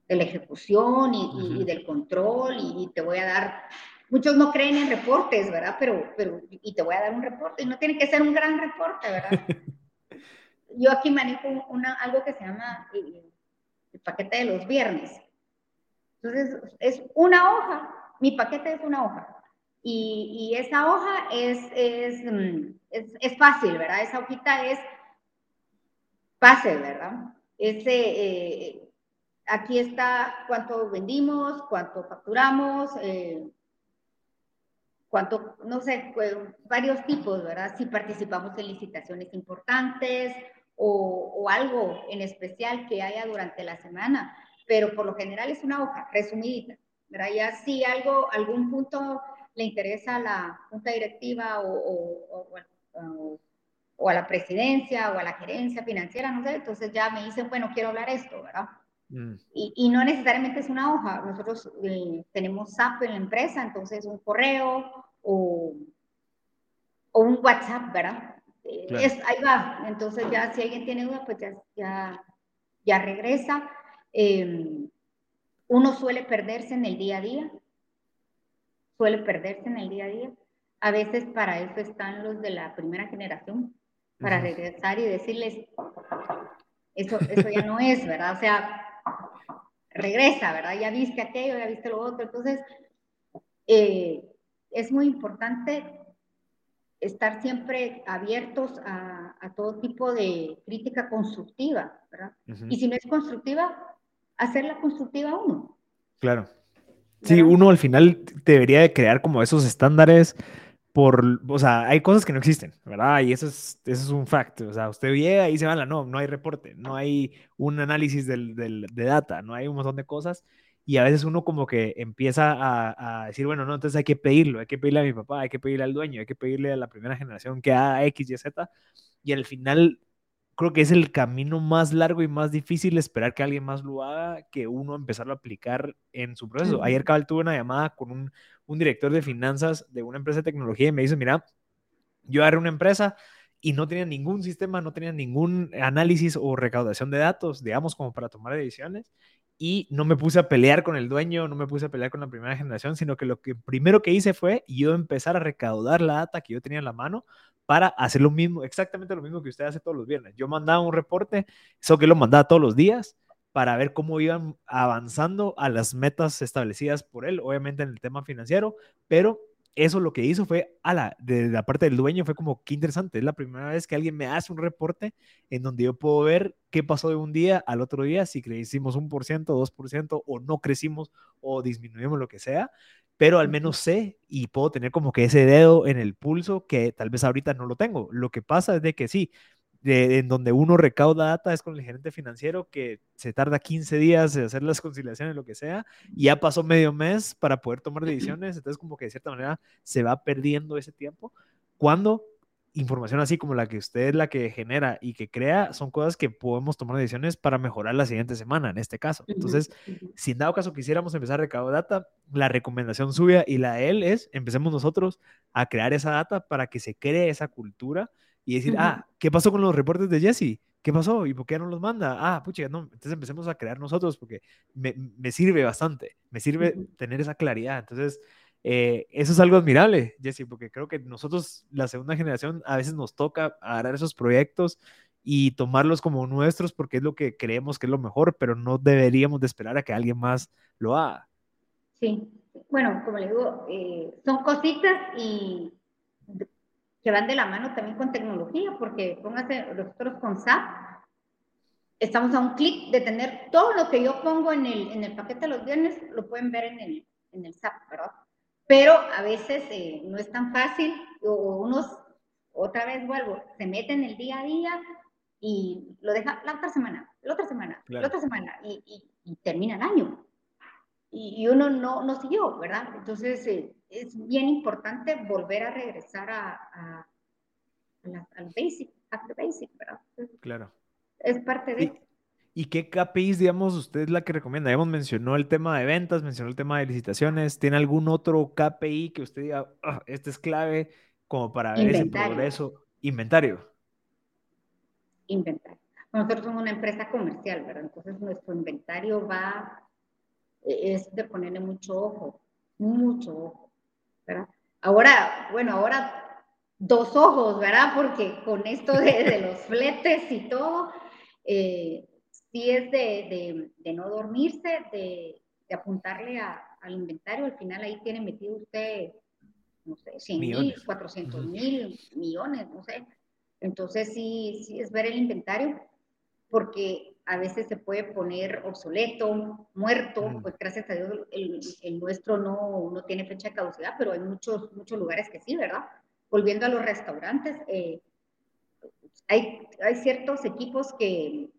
de la ejecución y, uh -huh. y, y del control y, te voy a dar, muchos no creen en reportes, ¿verdad? Pero, pero, y te voy a dar un reporte, y no tiene que ser un gran reporte, ¿verdad? yo aquí manejo una, algo que se llama el, el paquete de los viernes. Entonces, es una hoja, mi paquete es una hoja. Y, y esa hoja es, es, mm, es, fácil, ¿verdad? Esa hojita es fácil, ¿verdad? Ese, eh, aquí está cuánto vendimos, cuánto facturamos, eh, cuánto, no sé, varios tipos, ¿verdad? Si participamos en licitaciones importantes o, o algo en especial que haya durante la semana pero por lo general es una hoja resumidita, ¿verdad? Ya si algo, algún punto le interesa a la junta directiva o, o, o, o, a la presidencia o a la gerencia financiera, no sé, entonces ya me dicen, bueno, quiero hablar esto, ¿verdad? Mm. Y, y, no necesariamente es una hoja, nosotros eh, tenemos SAP en la empresa, entonces un correo o, o un WhatsApp, ¿verdad? Claro. Es, ahí va, entonces ya si alguien tiene duda, pues ya, ya, ya regresa eh, uno suele perderse en el día a día, suele perderse en el día a día. A veces para eso están los de la primera generación, para uh -huh. regresar y decirles, eso, eso ya no es, ¿verdad? O sea, regresa, ¿verdad? Ya viste aquello, ya viste lo otro. Entonces, eh, es muy importante estar siempre abiertos a, a, todo tipo de crítica constructiva, ¿verdad? Uh -huh. Y si no es constructiva, hacerla constructiva uno. Claro. Sí, uno al final debería de crear como esos estándares por, o sea, hay cosas que no existen, ¿verdad? Y eso es, eso es un fact. O sea, usted llega y se va, no, no hay reporte, no hay un análisis del, del, de data, no hay un montón de cosas. Y a veces uno como que empieza a, a, decir, bueno, no, entonces hay que pedirlo, hay que pedirle a mi papá, hay que pedirle al dueño, hay que pedirle a la primera generación que haga X, Y, Z. Y al final creo que es el camino más largo y más difícil esperar que alguien más lo haga que uno empezarlo a aplicar en su proceso. Ayer cabal tuve una llamada con un, un, director de finanzas de una empresa de tecnología y me dice, mira, yo agarré una empresa y no tenía ningún sistema, no tenía ningún análisis o recaudación de datos, digamos, como para tomar decisiones. Y no me puse a pelear con el dueño, no me puse a pelear con la primera generación, sino que lo que primero que hice fue yo empezar a recaudar la data que yo tenía en la mano para hacer lo mismo, exactamente lo mismo que usted hace todos los viernes. Yo mandaba un reporte, eso que lo mandaba todos los días, para ver cómo iban avanzando a las metas establecidas por él, obviamente en el tema financiero, pero eso lo que hizo fue, a la, de la parte del dueño, fue como, qué interesante, es la primera vez que alguien me hace un reporte en donde yo puedo ver qué pasó de un día al otro día, si crecimos un por ciento, dos por ciento, o no crecimos, o disminuimos lo que sea, pero al menos sé y puedo tener como que ese dedo en el pulso que tal vez ahorita no lo tengo. Lo que pasa es de que sí, de, en donde uno recauda data es con el gerente financiero que se tarda 15 días de hacer las conciliaciones, lo que sea, y ya pasó medio mes para poder tomar decisiones, entonces como que de cierta manera se va perdiendo ese tiempo. Cuando información así como la que usted es la que genera y que crea, son cosas que podemos tomar decisiones para mejorar la siguiente semana, en este caso. Entonces, si en dado caso quisiéramos empezar a recaudar data, la recomendación suya y la de él es, empecemos nosotros a crear esa data para que se cree esa cultura y decir, ah, ¿qué pasó con los reportes de Jesse? ¿Qué pasó? ¿Y por qué no los manda? Ah, pucha, no, entonces empecemos a crear nosotros porque me, me sirve bastante, me sirve tener esa claridad. Entonces, eh, eso es algo admirable, Jesse, porque creo que nosotros, la segunda generación, a veces nos toca agarrar esos proyectos y tomarlos como nuestros porque es lo que creemos que es lo mejor, pero no deberíamos de esperar a que alguien más lo haga. Sí, bueno, como le digo, eh, son cositas y que van de la mano también con tecnología, porque póngase nosotros con SAP, estamos a un clic de tener todo lo que yo pongo en el, en el paquete de los viernes, lo pueden ver en el, en el SAP, ¿verdad? pero a veces eh, no es tan fácil, o unos, otra vez vuelvo, se meten el día a día y lo deja la otra semana, la otra semana, la otra semana, y, termina el año. Y, uno no, no siguió, ¿verdad? Entonces eh, es bien importante volver a regresar a, a, al basic, a basic, ¿verdad? Claro. Es parte de... ¿Y qué KPIs, digamos, usted es la que recomienda? Hemos mencionó el tema de ventas, mencionó el tema de licitaciones. ¿Tiene algún otro KPI que usted diga, ah, este es clave como para ver ese progreso? Inventario. Inventario. Nosotros somos una empresa comercial, ¿verdad? Entonces nuestro inventario va, e, es de ponerle mucho ojo, mucho ojo, ¿verdad? Ahora, bueno, ahora dos ojos, ¿verdad? Porque con esto de, de los fletes y todo, eh, sí es de, de, no dormirse, de, de apuntarle a, al inventario. Al final ahí tiene metido usted, no sé, 100 mil, 400 mil, millones, no sé. Entonces sí, sí es ver el inventario, porque a veces se puede poner obsoleto, muerto, pues gracias a Dios el, el, nuestro no, no tiene fecha de caducidad, pero hay muchos, muchos lugares que sí, ¿verdad? Volviendo a los restaurantes, eh, hay, hay ciertos equipos que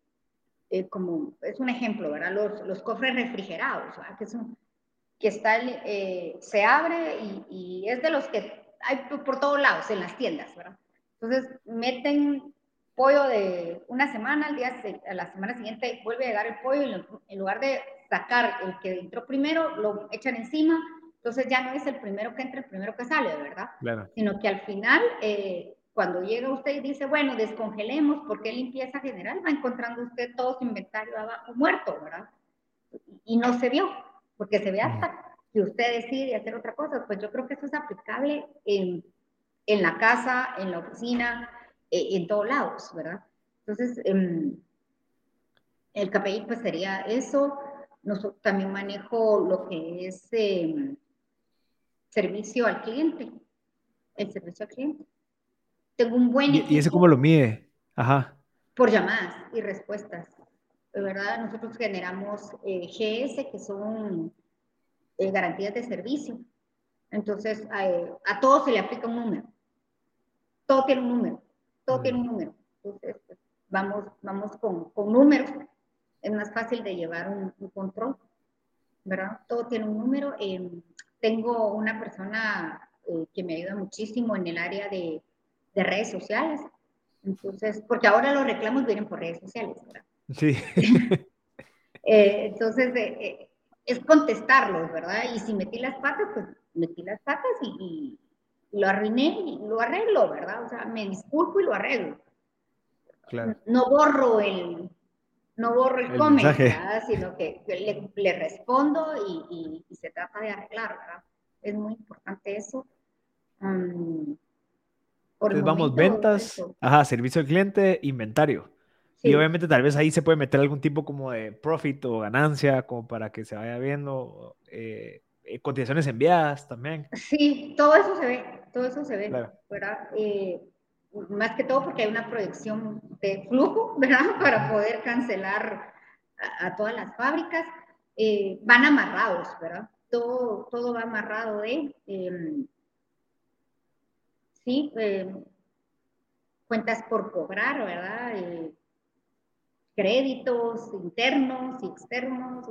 eh, como es un ejemplo, ¿verdad? Los, los cofres refrigerados, ¿verdad? Que, son, que está, eh, se abre y, y, es de los que hay por todos lados en las tiendas, ¿verdad? Entonces meten pollo de una semana, al día, a la semana siguiente vuelve a llegar el pollo y en lugar de sacar el que entró primero, lo echan encima, entonces ya no es el primero que entra, el primero que sale, ¿verdad? Claro. Sino que al final eh, cuando llega usted y dice, bueno, descongelemos, porque limpieza general? Va encontrando usted todo su inventario abajo muerto, ¿verdad? Y no se vio, porque se ve hasta que usted decide hacer otra cosa. Pues yo creo que eso es aplicable en, en la casa, en la oficina, eh, en todos lados, ¿verdad? Entonces, em, el KPI pues sería eso. Nosotros también manejo lo que es em, servicio al cliente, el servicio al cliente tengo un buen equipo. ¿Y ese cómo lo mide? Ajá. Por llamadas y respuestas. De verdad, nosotros generamos eh, GS, que son eh, garantías de servicio. Entonces, a todos se le aplica un número. Todo tiene un número. Todo tiene un número. Entonces, pues, vamos, vamos con, con, números. Es más fácil de llevar un, control. ¿Verdad? Todo tiene un número. Em, tengo una persona eh, que me ayuda muchísimo en el área de de redes sociales. Entonces, porque ahora los reclamos vienen por redes sociales, ¿verdad? Sí. eh, entonces, eh, eh, es contestarlos, ¿verdad? Y si metí las patas, pues metí las patas y, y, lo arruiné y lo arreglo, ¿verdad? O sea, me disculpo y lo arreglo. Claro. No borro el, no borro el, el sino que le, le respondo y, y, se trata de arreglar, ¿verdad? Es muy importante eso. Um, entonces vamos, ventas, ajá, servicio al cliente, inventario. Y obviamente tal vez ahí se puede meter algún tipo como de profit o ganancia, como para que se vaya viendo, eh, eh, cotizaciones enviadas también. Sí, todo eso se ve, todo eso se ve, ¿verdad? Eh, más que todo porque hay una proyección de flujo, ¿verdad? Para poder cancelar a, todas las fábricas. van amarrados, ¿verdad? todo, todo va amarrado de, em, sí, em, cuentas por cobrar, ¿verdad? Eh, créditos internos y externos.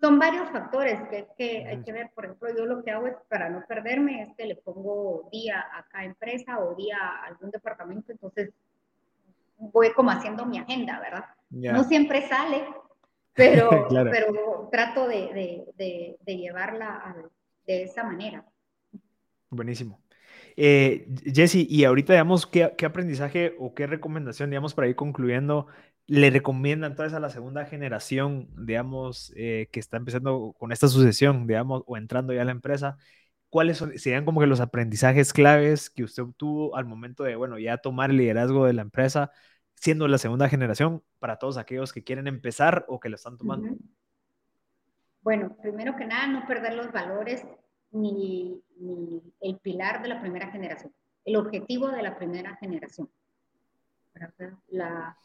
Son varios factores que, que hay que ver. Por ejemplo, yo lo que hago es, para no perderme, es que le pongo día a cada empresa o día a algún departamento, entonces voy como haciendo mi agenda, ¿verdad? No siempre sale, pero, pero trato de, de, de, llevarla de esa manera. Buenísimo. Eh, Jesse, y ahorita, digamos, ¿qué, ¿qué, aprendizaje o qué recomendación, digamos, para ir concluyendo, le recomiendan entonces a la segunda generación, digamos, eh, que está empezando con esta sucesión, digamos, o entrando ya a la empresa? ¿Cuáles serían como que los aprendizajes claves que usted obtuvo al momento de, bueno, ya tomar el liderazgo de la empresa, siendo la segunda generación, para todos aquellos que quieren empezar o que lo están tomando? Bueno, primero que nada, no perder los valores ni, el pilar de la primera generación, el objetivo de la primera generación. La,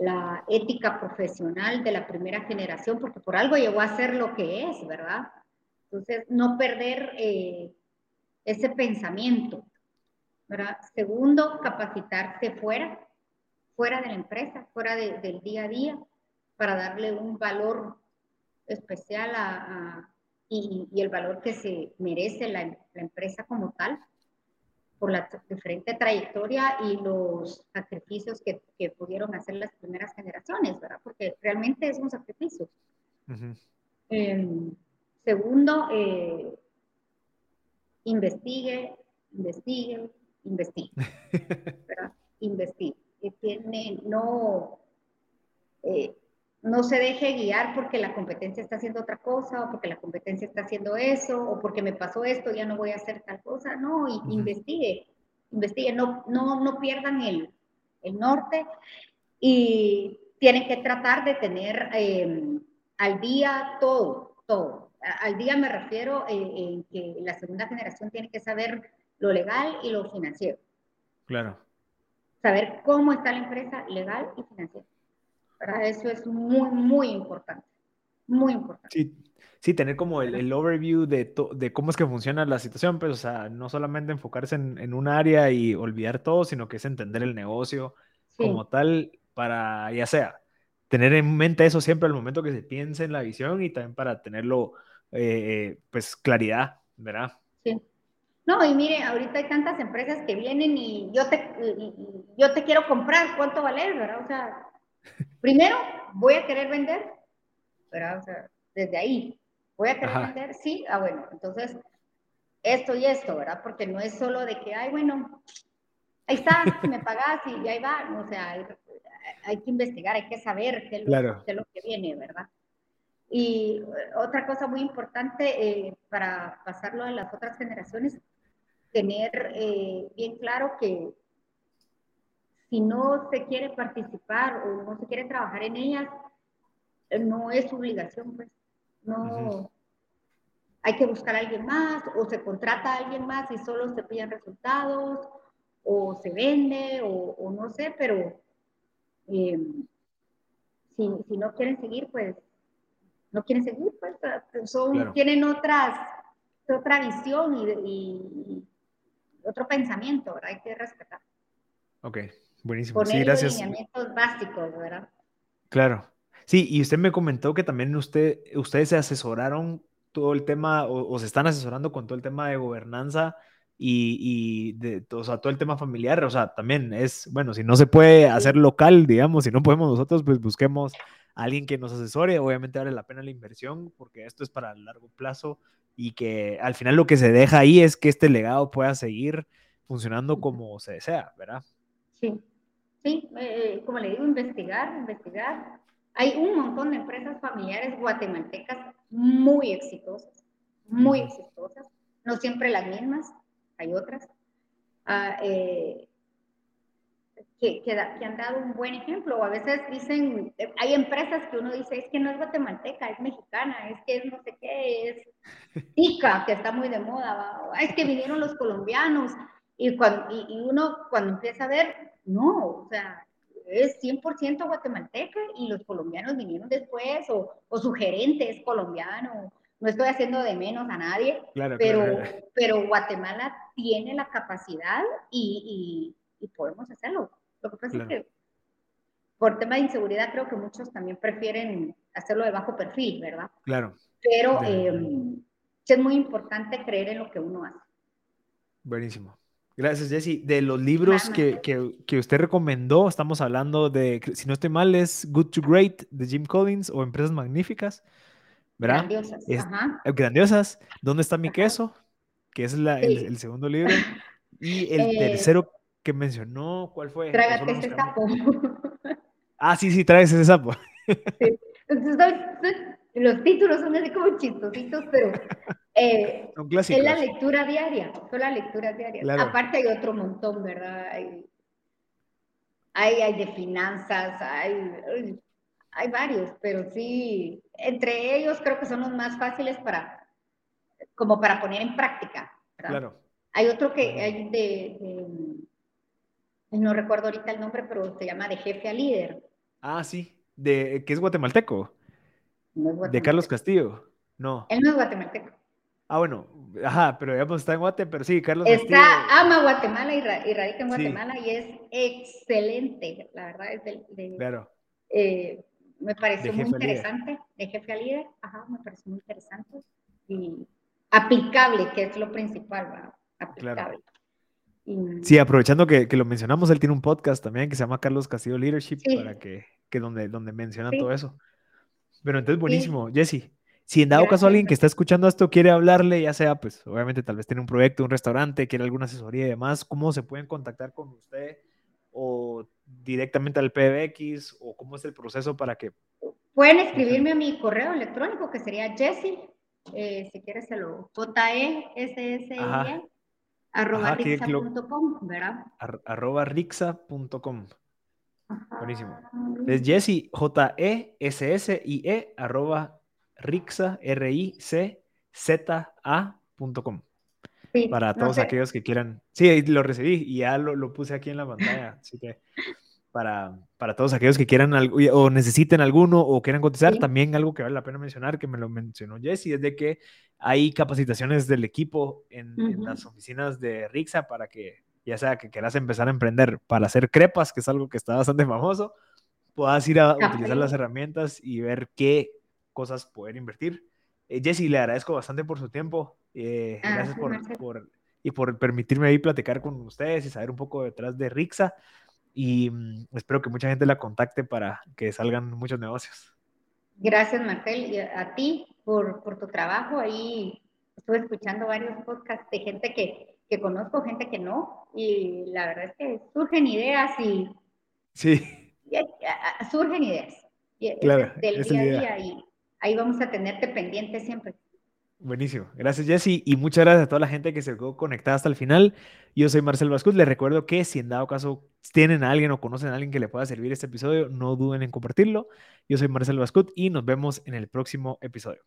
la ética profesional de la primera generación, porque por algo llegó a ser lo que es, ¿verdad? Entonces, no perder eh, ese pensamiento. ¿verdad? Segundo, capacitarse fuera, fuera de la empresa, fuera del día a día, para darle un valor especial a, y, el valor que se merece la, empresa como tal por la diferente trayectoria y los sacrificios que, que, pudieron hacer las primeras generaciones, ¿verdad? Porque realmente es un sacrificio. Em, segundo, eh, investigue, investigue, investigue. ¿verdad? Investigue. Tiene, no, eh, no se deje guiar porque la competencia está haciendo otra cosa o porque la competencia está haciendo eso o porque me pasó esto, ya no voy a hacer tal cosa. No, investigue, investigue, no, no, no pierdan el, el norte y tienen que tratar de tener em, al día todo, todo. Al día me refiero en que la segunda generación tiene que saber lo legal y lo financiero. Claro. Saber cómo está la empresa legal y financiera. Eso es muy, muy importante, muy importante. Sí, sí tener como el, overview de, de, cómo es que funciona la situación, pues, o sea, no solamente enfocarse en, en un área y olvidar todo, sino que es entender el negocio como tal para, ya sea, tener en mente eso siempre al momento que se piense en la visión y también para tenerlo, eh, pues, claridad, ¿verdad? Sí. No, y mire, ahorita hay tantas empresas que vienen y yo te, yo te quiero comprar, ¿cuánto vale, verdad? O sea, Primero, voy a querer vender, ¿verdad? O sea, desde ahí, voy a querer vender, sí, ah, bueno, entonces, esto y esto, ¿verdad? Porque no es solo de que, ay, bueno, ahí está, me pagas y ahí va, o sea, hay, que investigar, hay que saber qué es, lo, que viene, ¿verdad? Y otra cosa muy importante eh, para pasarlo a las otras generaciones, tener eh, bien claro que si no se quiere participar o no se quiere trabajar en ellas, no es obligación, pues. No. Hay que buscar a alguien más, o se contrata a alguien más y solo se piden resultados, o se vende, o, no sé, pero eh, si, no quieren seguir, pues no quieren seguir, pues son, tienen otras, otra visión y, y, otro pensamiento, ¿verdad? Hay que respetar. Ok, Buenísimo. sí, gracias. lineamientos básicos, ¿verdad? Claro. Sí, y usted me comentó que también usted, ustedes se asesoraron todo el tema, o, se están asesorando con todo el tema de gobernanza y, y de, o sea, todo el tema familiar. O sea, también es, bueno, si no se puede hacer local, digamos, si no podemos nosotros, pues busquemos a alguien que nos asesore. Obviamente vale la pena la inversión porque esto es para largo plazo y que al final lo que se deja ahí es que este legado pueda seguir funcionando como se desea, ¿verdad? Sí. Sí, eh, como le digo, investigar, investigar. Hay un montón de empresas familiares guatemaltecas muy exitosas, muy exitosas, no siempre las mismas, hay otras, ah, eh, que, que, han dado un buen ejemplo. O a veces dicen, hay empresas que uno dice, es que no es guatemalteca, es mexicana, es que es no sé qué, es tica, que está muy de moda, es que vinieron los colombianos. Y, cuando, y uno cuando empieza a ver, no, o sea, es 100% guatemalteca y los colombianos vinieron después, o, o su gerente es colombiano, no estoy haciendo de menos a nadie, pero, pero Guatemala tiene la capacidad y, y, podemos hacerlo. Lo que pasa es que por tema de inseguridad creo que muchos también prefieren hacerlo de bajo perfil, ¿verdad? Claro. Pero em, es muy importante creer en lo que uno hace. Buenísimo. Gracias, Jesse. De los libros que, que, que, usted recomendó, estamos hablando de, si no estoy mal, es Good to Great de Jim Collins o Empresas Magníficas. ¿verdad? Grandiosas. Eh, grandiosas. ¿Dónde está mi queso? Que es la, el, segundo libro. Y el eh, tercero que mencionó, ¿cuál fue? Trágate ese sapo. Ah, sí, sí, traes ese sapo. Sí. Entonces, los títulos son así como chistositos, pero eh, es la lectura diaria, son las lecturas diarias. Aparte hay otro montón, ¿verdad? Hay, hay, hay de finanzas, hay, hay varios, pero sí, entre ellos creo que son los más fáciles para, como para poner en práctica. Claro. Hay otro que hay de, no recuerdo ahorita el nombre, pero se llama de jefe a líder. Ah, sí, de que es guatemalteco. De Carlos Castillo. No. Él no es guatemalteco. Ah, bueno, ajá, pero digamos está en Guate, pero sí, Carlos Castillo. Está, ama Guatemala y, radica en Guatemala y es excelente, la verdad, es de, claro. Eh, me pareció muy interesante, de jefe a líder, ajá, me pareció muy interesante y aplicable, que es lo principal, aplicable. Sí, aprovechando que, que, lo mencionamos, él tiene un podcast también que se llama Carlos Castillo Leadership, para que, que donde, donde menciona todo eso. Pero entonces, buenísimo, Jesse. Si en dado caso alguien que está escuchando esto quiere hablarle, ya sea, pues obviamente tal vez tiene un proyecto, un restaurante, quiere alguna asesoría y demás, ¿cómo se pueden contactar con usted? ¿O directamente al PBX? ¿O cómo es el proceso para que... Pueden escribirme a mi correo electrónico que sería Jesse, eh, si quieres se lo, j e s s e arroba rixa.com, ¿verdad? arroba rixa.com. Buenísimo. Es Jesse, J-E-S-S-I-E, arroba rixa, R-I-C-Z-A.com. Sí, para todos aquellos que quieran. Sí, lo recibí y ya lo, lo puse aquí en la pantalla. Así que para, para todos aquellos que quieran algo, o necesiten alguno o quieran contestar, también algo que vale la pena mencionar, que me lo mencionó Jesse, es de que hay capacitaciones del equipo en, las oficinas de Rixa para que, ya sea que quieras empezar a emprender para hacer crepas, que es algo que está bastante famoso, puedas ir a utilizar las herramientas y ver qué cosas poder invertir. Eh, Jesse, le agradezco bastante por su tiempo. Eh, ah, gracias por, por, y por permitirme ahí platicar con ustedes y saber un poco detrás de Rixa y mm, espero que mucha gente la contacte para que salgan muchos negocios. Gracias, Marcel, y a ti por, por tu trabajo. Ahí estuve escuchando varios podcasts de gente que, que conozco, gente que no, y la verdad es que surgen ideas y... Sí. surgen ideas. Claro, del día a día y ahí vamos a tenerte pendiente siempre. Buenísimo. Gracias, Jesse. Y muchas gracias a toda la gente que se quedó conectada hasta el final. Yo soy Marcel Vascuz. Les recuerdo que si en dado caso tienen a alguien o conocen a alguien que le pueda servir este episodio, no duden en compartirlo. Yo soy Marcel Vascut y nos vemos en el próximo episodio.